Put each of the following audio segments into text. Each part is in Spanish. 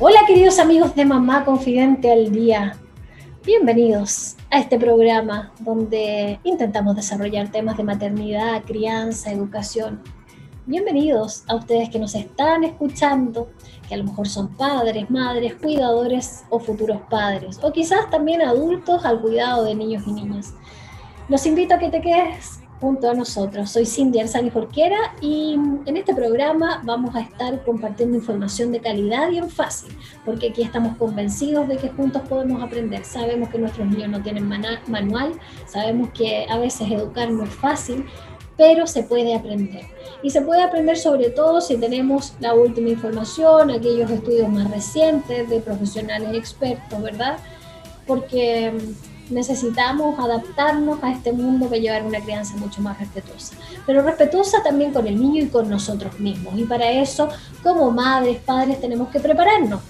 Hola queridos amigos de Mamá Confidente al Día. Bienvenidos a este programa donde intentamos desarrollar temas de maternidad, crianza, educación. Bienvenidos a ustedes que nos están escuchando, que a lo mejor son padres, madres, cuidadores o futuros padres, o quizás también adultos al cuidado de niños y niñas. Los invito a que te quedes junto a nosotros. Soy Cindy Arzani Jorquera y en este programa vamos a estar compartiendo información de calidad y en fácil, porque aquí estamos convencidos de que juntos podemos aprender. Sabemos que nuestros niños no tienen manual, sabemos que a veces educar no es fácil, pero se puede aprender. Y se puede aprender sobre todo si tenemos la última información, aquellos estudios más recientes de profesionales expertos, ¿verdad? Porque necesitamos adaptarnos a este mundo que llevar una crianza mucho más respetuosa, pero respetuosa también con el niño y con nosotros mismos. Y para eso, como madres, padres, tenemos que prepararnos.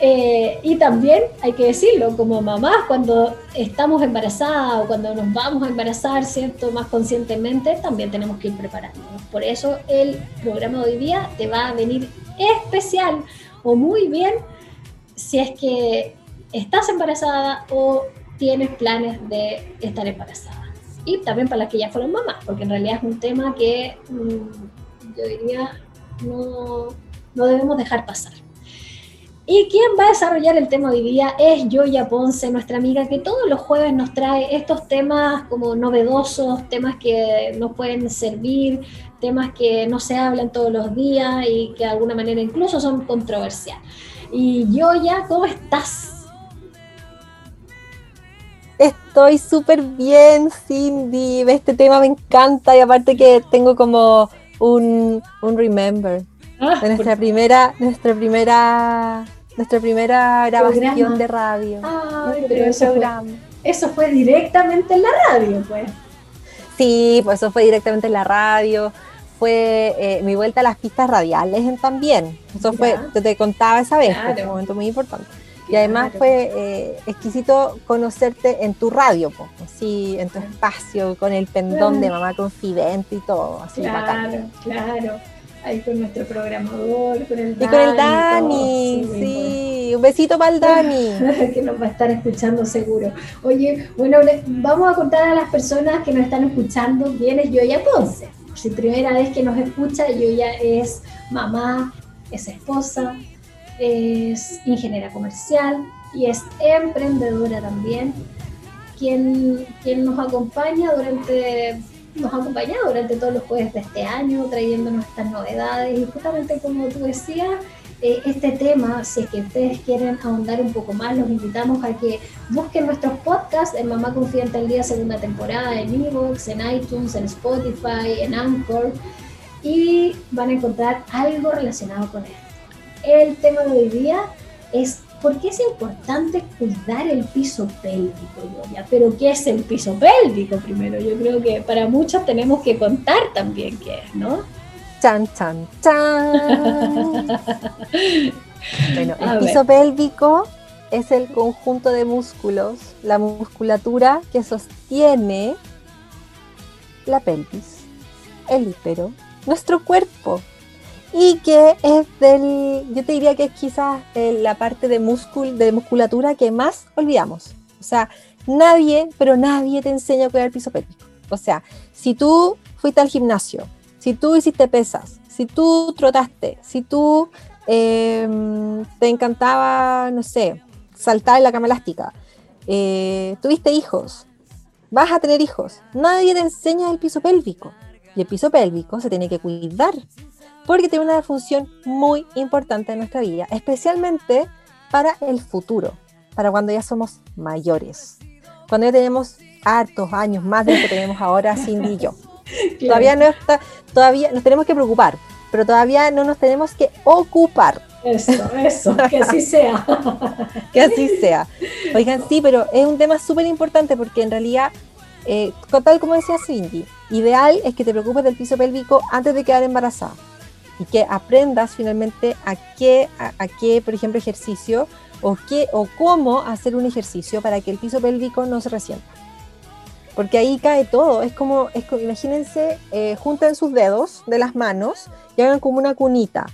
Eh, y también hay que decirlo, como mamás, cuando estamos embarazadas o cuando nos vamos a embarazar, ¿cierto? Más conscientemente, también tenemos que ir preparándonos. Por eso el programa de hoy día te va a venir especial o muy bien si es que estás embarazada o tienes planes de estar embarazada. Y también para las que ya fueron mamás, porque en realidad es un tema que mm, yo diría no, no debemos dejar pasar. Y quien va a desarrollar el tema hoy día es Joya Ponce, nuestra amiga que todos los jueves nos trae estos temas como novedosos, temas que nos pueden servir, temas que no se hablan todos los días y que de alguna manera incluso son controversiales. Y Joya, ¿cómo estás? Estoy súper bien, Cindy. Este tema me encanta y aparte que tengo como un, un remember ah, de nuestra primera, nuestra primera, nuestra primera grabación de radio. pero eso fue, eso fue directamente en la radio, pues. Sí, pues eso fue directamente en la radio. Fue eh, mi vuelta a las pistas radiales también. Eso fue, te, te contaba esa vez, fue un momento muy importante. Y además fue eh, exquisito conocerte en tu radio, así en tu espacio, con el pendón de mamá confidente y todo. Así claro, claro. Ahí con nuestro programador, con el Dani. Y con el Dani, sí. Un besito para el Dani. que nos va a estar escuchando seguro. Oye, bueno, vamos a contar a las personas que nos están escuchando quién es Yoya Ponce. Si primera vez que nos escucha, Yoya es mamá, es esposa, es ingeniera comercial y es emprendedora también, quien, quien nos acompaña durante nos ha acompañado durante todos los jueves de este año, trayéndonos estas novedades. Y justamente como tú decías, eh, este tema, si es que ustedes quieren ahondar un poco más, los invitamos a que busquen nuestros podcasts en Mamá Confidente al Día segunda temporada, en Evox, en iTunes, en Spotify, en Anchor y van a encontrar algo relacionado con esto el tema de hoy día es por qué es importante cuidar el piso pélvico, ya Pero ¿qué es el piso pélvico primero? Yo creo que para muchos tenemos que contar también qué es, ¿no? Chan, chan, chan. bueno, el piso pélvico es el conjunto de músculos, la musculatura que sostiene la pelvis, el hípero, nuestro cuerpo y que es del, yo te diría que es quizás eh, la parte de, de musculatura que más olvidamos. O sea, nadie, pero nadie te enseña a cuidar el piso pélvico. O sea, si tú fuiste al gimnasio, si tú hiciste pesas, si tú trotaste, si tú em, te encantaba, no sé, saltar en la cama elástica, eh, tuviste hijos, vas a tener hijos, nadie te enseña el piso pélvico. Y el piso pélvico se tiene que cuidar porque tiene una función muy importante en nuestra vida, especialmente para el futuro, para cuando ya somos mayores, cuando ya tenemos hartos años más de lo que tenemos ahora Cindy y yo. Todavía no está, todavía nos tenemos que preocupar, pero todavía no nos tenemos que ocupar. Eso, eso, que así sea. que así sea. Oigan, sí, pero es un tema súper importante porque en realidad, eh, tal como decía Cindy, ideal es que te preocupes del piso pélvico antes de quedar embarazada y que aprendas finalmente a qué, a, qué por ejemplo, ejercicio o, qué, o cómo hacer un ejercicio para que el piso pélvico no se resienta. Porque ahí cae todo. Es como, es imagínense, eh, junten sus dedos de las manos y hagan como una cunita.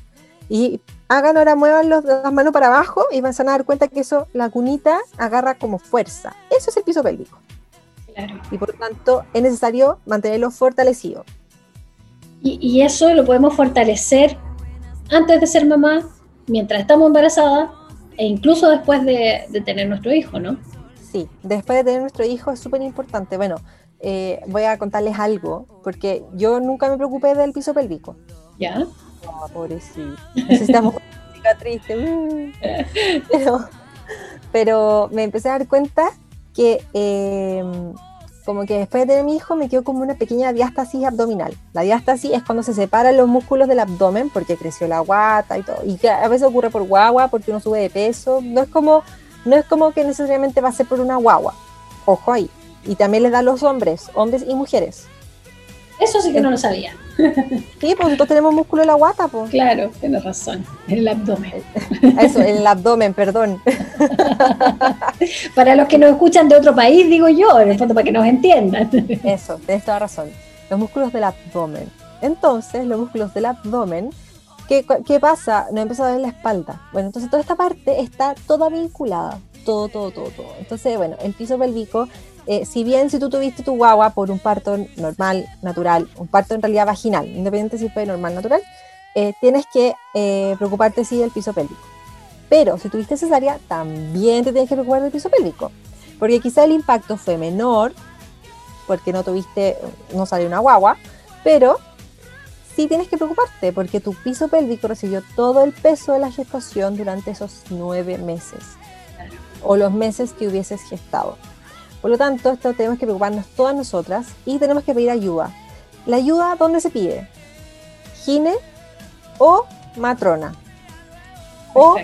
Y hagan ahora, muevan los, las manos para abajo y van a dar cuenta que eso, la cunita agarra como fuerza. Eso es el piso pélvico. Y por tanto es necesario mantenerlo fortalecido. Y, eso lo podemos fortalecer antes de ser mamá, mientras estamos embarazadas e incluso después de, tener nuestro hijo, ¿no? Sí, después de tener nuestro hijo es súper importante. Bueno, eh, voy a contarles algo, porque yo nunca me preocupé del piso pélvico. ¿Ya? Oh, pobrecito. Necesitamos cicatriz. pero, pero me empecé a dar cuenta que eh, como que después de tener mi hijo me quedó como una pequeña diástasis abdominal. La diástasis es cuando se separan los músculos del abdomen porque creció la guata y todo. Y que a veces ocurre por guagua, porque uno sube de peso. No es como, no es como que necesariamente va a ser por una guagua. Ojo ahí. Y también les da a los hombres, hombres y mujeres. Eso sí que no lo sabía. Sí, pues nosotros tenemos músculo en la guata, pues. Claro, tienes razón. En el abdomen. Eso, en el abdomen, perdón. para los que nos escuchan de otro país, digo yo, en el fondo, para que nos entiendan. Eso, tienes toda razón. Los músculos del abdomen. Entonces, los músculos del abdomen, ¿qué, qué pasa? Nos empieza a ver la espalda. Bueno, entonces toda esta parte está toda vinculada. Todo, todo, todo, todo. Entonces, bueno, el piso pélvico eh, si bien si tú tuviste tu guagua por un parto normal, natural, un parto en realidad vaginal, independiente si fue normal, natural, eh, tienes que eh, preocuparte sí del piso pélvico. Pero si tuviste cesárea, también te tienes que preocupar del piso pélvico, porque quizá el impacto fue menor, porque no tuviste, no salió una guagua, pero sí tienes que preocuparte, porque tu piso pélvico recibió todo el peso de la gestación durante esos nueve meses, o los meses que hubieses gestado. Por lo tanto, esto tenemos que preocuparnos todas nosotras y tenemos que pedir ayuda. ¿La ayuda dónde se pide? Gine o matrona. O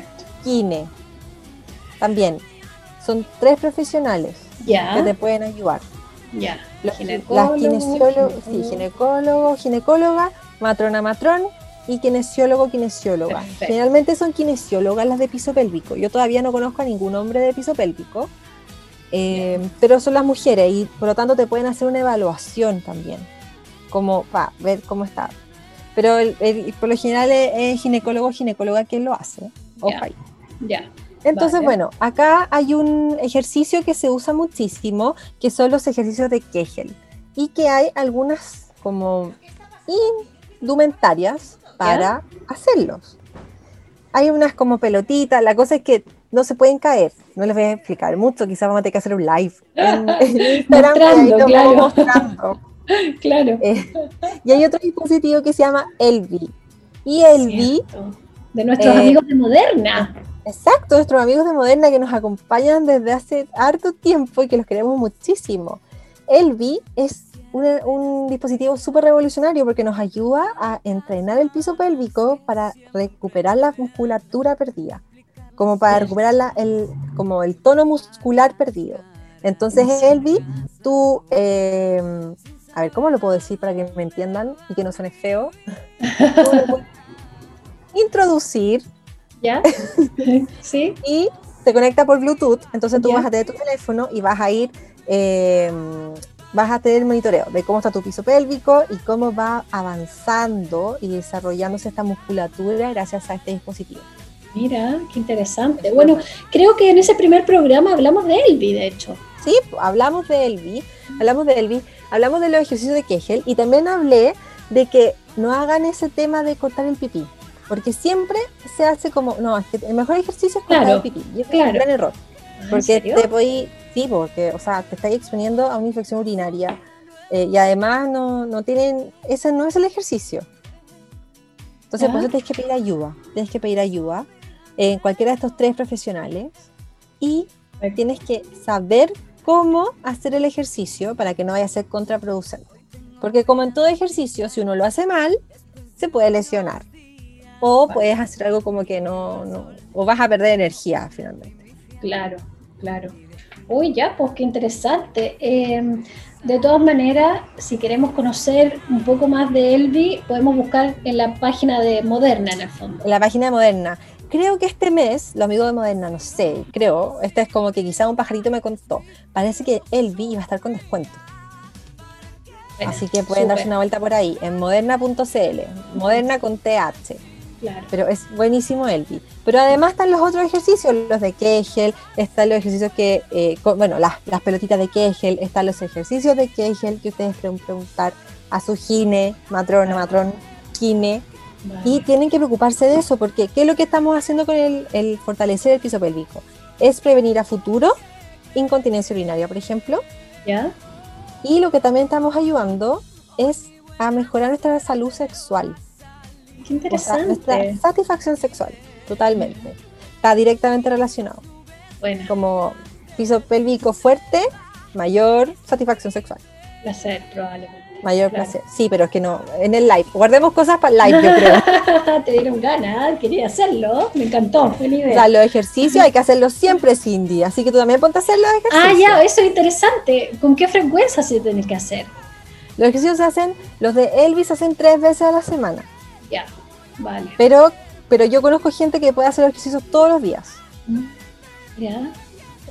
gine. También. Son tres profesionales que te pueden ayudar. Ya. Las kinesiólogos, sí, ginecólogo, ginecóloga, matrona, matrón y kinesiólogo, kinesióloga. Generalmente son kinesiólogas las de piso pélvico. Yo todavía no conozco a ningún hombre de piso pélvico. Eh, pero son las mujeres y por lo tanto te pueden hacer una evaluación también, como para ver cómo está. Pero por lo general es, ginecólogo o ginecóloga quien lo hace. Ya. Entonces, bueno, acá hay un ejercicio que se usa muchísimo, que son los ejercicios de Kegel. Y que hay algunas como indumentarias para hacerlos. Hay unas como pelotitas, la cosa es que no se pueden caer. No les voy a explicar mucho, quizás vamos a tener que hacer un live en, Instagram claro. claro. Eh, y hay otro dispositivo que se llama Elvi. Y Elvi... De nuestros eh, amigos de Moderna. Exacto, nuestros amigos de Moderna que nos acompañan desde hace harto tiempo y que los queremos muchísimo. Elvi es un, un dispositivo súper revolucionario porque nos ayuda a entrenar el piso pélvico para recuperar la musculatura perdida como para recuperar el, como el tono muscular perdido. Entonces, Elvi, tú, em, a ver, ¿cómo lo puedo decir para que me entiendan y que no suene feo? introducir. ¿Ya? sí. y se conecta por Bluetooth, entonces tú vas a tener tu teléfono y vas a ir, em, vas a tener monitoreo de cómo está tu piso pélvico y cómo va avanzando y desarrollándose esta musculatura gracias a este dispositivo. Mira, qué interesante. Bueno, creo que en ese primer programa hablamos de Elvi, de hecho. Sí, hablamos de Elvi, hablamos de Elvi, hablamos de los ejercicios de Kegel y también hablé de que no hagan ese tema de cortar el pipí, porque siempre se hace como, no, es que el mejor ejercicio es cortar el pipí, y es un gran error, porque te voy, sí, porque, o sea, te estás exponiendo a una infección urinaria eh, y además no, no tienen, ese no es el ejercicio. Entonces, por eso tienes que pedir ayuda, tienes que pedir ayuda en cualquiera de estos tres profesionales y tienes que saber cómo hacer el ejercicio para que no vaya a ser contraproducente. Porque como en todo ejercicio, si uno lo hace mal, se puede lesionar. o puedes hacer algo como que no, no, o vas a perder energía finalmente. Claro, claro. Uy, ya, pues qué interesante. Em, de todas maneras, si queremos conocer un poco más de Elvi, podemos buscar en la página de Moderna, en el fondo. En la página de Moderna. Creo que este mes, lo amigo de Moderna, no sé, creo, este es como que quizá un pajarito me contó, parece que Elvi iba a estar con descuento. Así que pueden darse una vuelta por ahí, en moderna.cl, moderna con TH. Claro. Pero es buenísimo Elvi. Pero además están los otros ejercicios, los de Kegel, están los ejercicios que, eh, bueno, las, pelotitas de Kegel, están los ejercicios de Kegel que ustedes pueden preguntar a su gine, matrona, matrón, Y tienen que preocuparse de eso, porque ¿qué es lo que estamos haciendo con el, el fortalecer el piso pélvico? Es prevenir a futuro incontinencia urinaria, por ejemplo. ¿Ya? Y lo que también estamos ayudando es a mejorar nuestra salud sexual. Qué interesante. nuestra satisfacción sexual, totalmente. Está directamente relacionado. Bueno. Como piso pélvico fuerte, mayor satisfacción sexual. Placer, probablemente. Mayor placer. Sí, pero es que no, en el live. Guardemos cosas para el live, yo creo. Te dieron ganas, quería hacerlo. Me encantó, O sea, los ejercicios hay que hacerlos siempre, Cindy. Así que tú también ponte a hacer los ejercicios. Ah, ya, eso es interesante. ¿Con qué frecuencia se tiene que hacer? Los ejercicios se hacen, los de Elvis se hacen tres veces a la semana. Ya, vale. Pero, pero yo conozco gente que puede hacer los ejercicios todos los días. Mm, ya.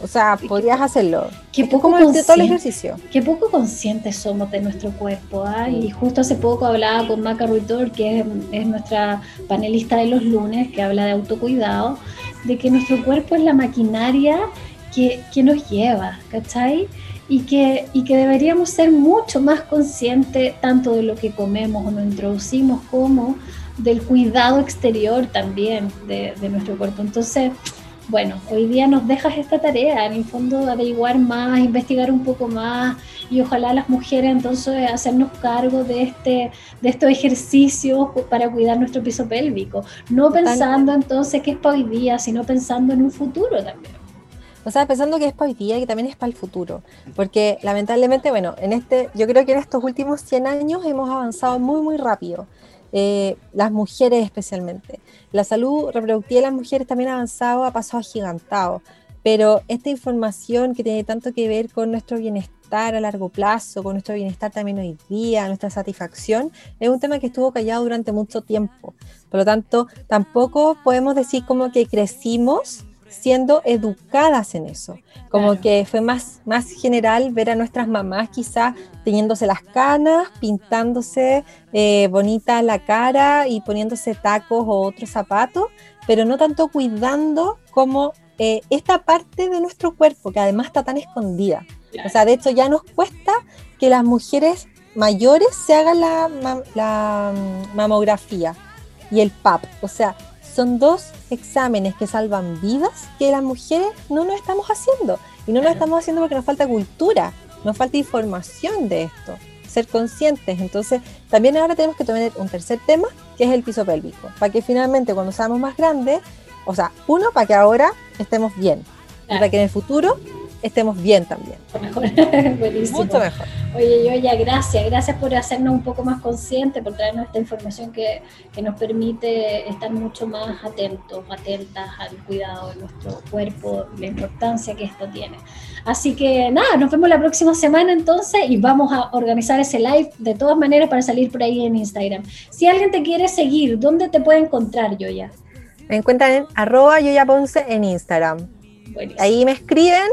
O sea, podrías hacerlo. Qué poco como todo el ejercicio. Qué poco conscientes somos de nuestro cuerpo. ¿ah? Y justo hace poco hablaba con Maca Ruitor, que es, nuestra panelista de los lunes, que habla de autocuidado, de que nuestro cuerpo es la maquinaria que, que nos lleva, ¿cachai? Y que, y que deberíamos ser mucho más conscientes tanto de lo que comemos o nos introducimos como del cuidado exterior también de, de nuestro cuerpo. Entonces, bueno, hoy día nos dejas esta tarea, en el fondo averiguar más, investigar un poco más y ojalá las mujeres entonces hacernos cargo de este de estos ejercicios para cuidar nuestro piso pélvico, no pensando entonces que es para hoy día, sino pensando en un futuro también. O sea, pensando que es para hoy día y que también es para el futuro, porque lamentablemente, bueno, en este, yo creo que en estos últimos 100 años hemos avanzado muy, muy rápido. Eh, las mujeres especialmente. La salud reproductiva de las mujeres también ha avanzado a pasos agigantados, pero esta información que tiene tanto que ver con nuestro bienestar a largo plazo, con nuestro bienestar también hoy día, nuestra satisfacción, es un tema que estuvo callado durante mucho tiempo. Por lo tanto, tampoco podemos decir como que crecimos siendo educadas en eso. Como que fue más, más general ver a nuestras mamás quizás teniéndose las canas, pintándose eh, bonita la cara y poniéndose tacos o otros zapatos, pero no tanto cuidando como eh, esta parte de nuestro cuerpo que además está tan escondida. O sea, de hecho ya nos cuesta que las mujeres mayores se hagan la, la mm, mamografía y el PAP. O sea, son dos exámenes que salvan vidas que las mujeres no nos estamos haciendo. Y no lo estamos haciendo porque nos falta cultura, nos falta información de esto, ser conscientes. Entonces, también ahora tenemos que tener un tercer tema, que es el piso pélvico, para que finalmente cuando seamos más grandes, o sea, uno, para que ahora estemos bien, y para que en el futuro estemos bien también. Mejor. Buenísimo. Mucho mejor. Oye, yo ya gracias, gracias por hacernos un poco más conscientes, por traernos esta información que, que, nos permite estar mucho más atentos, atentas al cuidado de nuestro cuerpo, la importancia que esto tiene. Así que nada, nos vemos la próxima semana entonces y vamos a organizar ese live de todas maneras para salir por ahí en Instagram. Si alguien te quiere seguir, ¿dónde te puede encontrar, Yoya? Me encuentran en arroba Yoya Ponce en Instagram. Ahí me escriben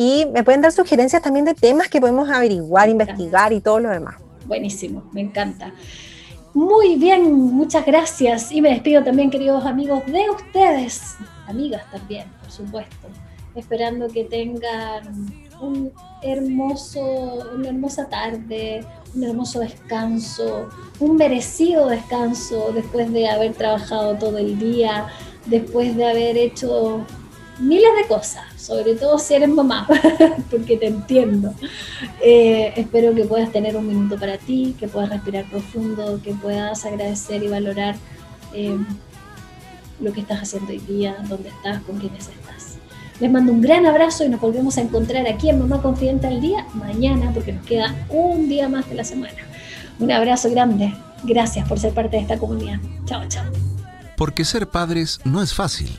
y me pueden dar sugerencias también de temas que podemos averiguar, investigar y todo lo demás. Buenísimo, me encanta. Muy bien, muchas gracias. Y me despido también, queridos amigos, de ustedes, amigas también, por supuesto. Esperando que tengan un hermoso, una hermosa tarde, un hermoso descanso, un merecido descanso después de haber trabajado todo el día, después de haber hecho miles de cosas, sobre todo si eres mamá, porque te entiendo. Eh, espero que puedas tener un minuto para ti, que puedas respirar profundo, que puedas agradecer y valorar eh, lo que estás haciendo hoy día, dónde estás, con quiénes estás. Les mando un gran abrazo y nos volvemos a encontrar aquí en Mamá Confidente al Día mañana, porque nos queda un día más de la semana. Un abrazo grande. Gracias por ser parte de esta comunidad. Chao, chao. porque ser padres no es fácil.